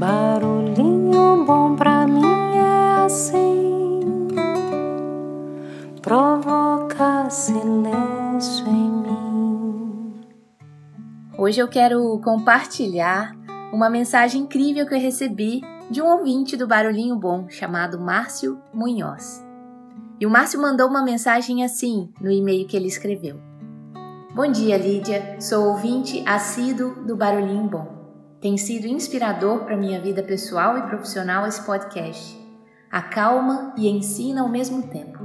Barulhinho bom pra mim é assim, provoca silêncio em mim. Hoje eu quero compartilhar uma mensagem incrível que eu recebi de um ouvinte do Barulhinho Bom chamado Márcio Munhoz. E o Márcio mandou uma mensagem assim no e-mail que ele escreveu. Bom dia, Lídia. Sou ouvinte assíduo do Barulhinho Bom. Tem sido inspirador para minha vida pessoal e profissional esse podcast. Acalma e ensina ao mesmo tempo.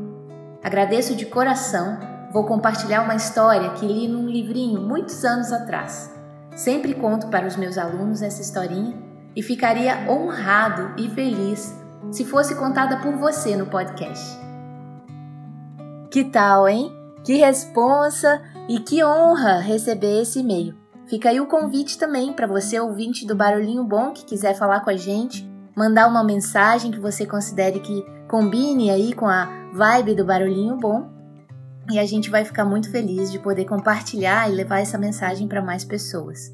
Agradeço de coração. Vou compartilhar uma história que li num livrinho muitos anos atrás. Sempre conto para os meus alunos essa historinha e ficaria honrado e feliz se fosse contada por você no podcast. Que tal, hein? Que responsa e que honra receber esse e-mail. Fica aí o convite também para você, ouvinte do Barulhinho Bom, que quiser falar com a gente, mandar uma mensagem que você considere que combine aí com a vibe do Barulhinho Bom. E a gente vai ficar muito feliz de poder compartilhar e levar essa mensagem para mais pessoas.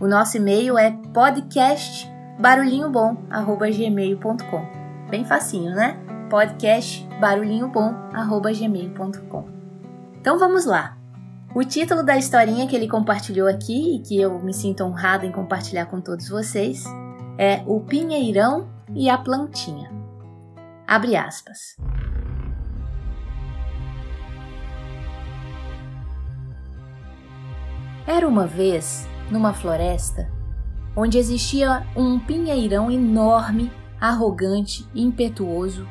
O nosso e-mail é podcastbarulhinhobom@gmail.com. Bem facinho, né? podcastbarulhinhobom@gmail.com. Então vamos lá. O título da historinha que ele compartilhou aqui e que eu me sinto honrada em compartilhar com todos vocês é O Pinheirão e a Plantinha. Abre aspas. Era uma vez, numa floresta, onde existia um pinheirão enorme, arrogante e impetuoso.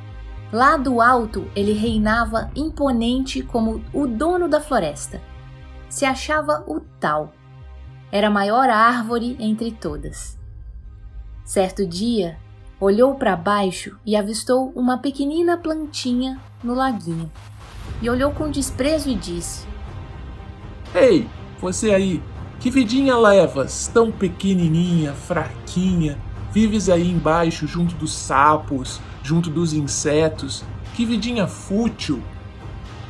Lá do alto ele reinava imponente como o dono da floresta se achava o tal. Era a maior árvore entre todas. Certo dia, olhou para baixo e avistou uma pequenina plantinha no laguinho. E olhou com desprezo e disse: Ei, você aí, que vidinha levas, tão pequenininha, fraquinha, vives aí embaixo junto dos sapos, junto dos insetos, que vidinha fútil,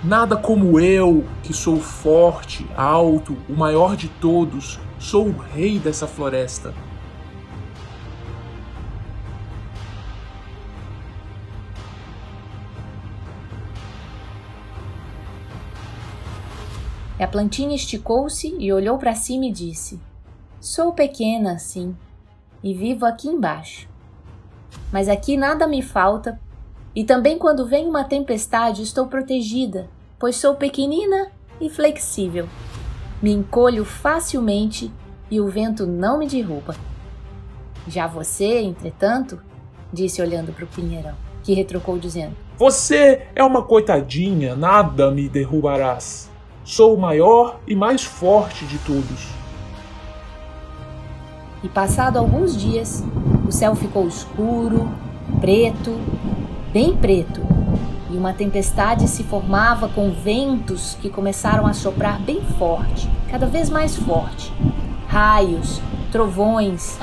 Nada como eu, que sou forte, alto, o maior de todos, sou o rei dessa floresta. A plantinha esticou-se e olhou para cima e disse: Sou pequena, sim, e vivo aqui embaixo. Mas aqui nada me falta e também quando vem uma tempestade estou protegida, pois sou pequenina e flexível. Me encolho facilmente e o vento não me derruba. Já você, entretanto, disse olhando para o pinheirão, que retrucou dizendo: Você é uma coitadinha, nada me derrubarás. Sou o maior e mais forte de todos. E passado alguns dias, o céu ficou escuro, preto bem preto, e uma tempestade se formava com ventos que começaram a soprar bem forte, cada vez mais forte. Raios, trovões,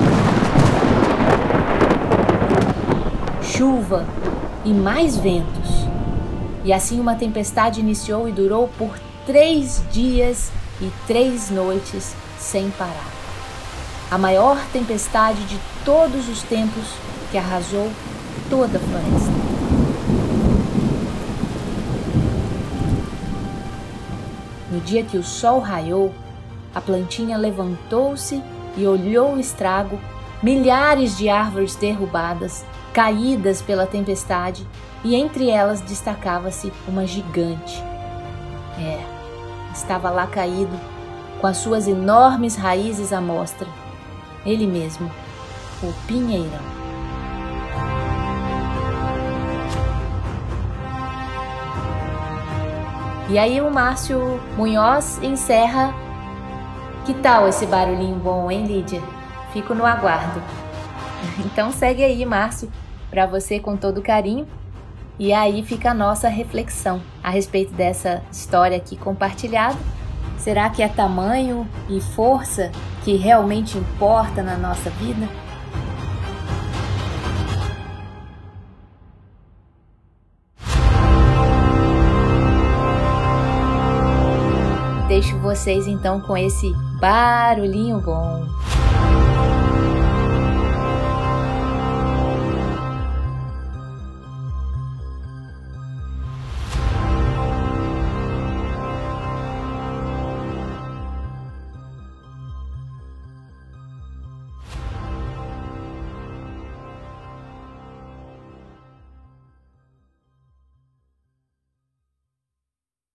chuva e mais ventos. E assim uma tempestade iniciou e durou por três dias e três noites sem parar. A maior tempestade de todos os tempos que arrasou toda a floresta. No dia que o sol raiou, a plantinha levantou-se e olhou o estrago, milhares de árvores derrubadas, caídas pela tempestade, e entre elas destacava-se uma gigante. É, estava lá caído, com as suas enormes raízes à mostra. Ele mesmo, o pinheirão. E aí o Márcio Munhoz encerra. Que tal esse barulhinho bom, hein, Lídia? Fico no aguardo. Então segue aí, Márcio, para você com todo carinho. E aí fica a nossa reflexão a respeito dessa história aqui compartilhada. Será que é tamanho e força que realmente importa na nossa vida? Deixo vocês então com esse barulhinho bom.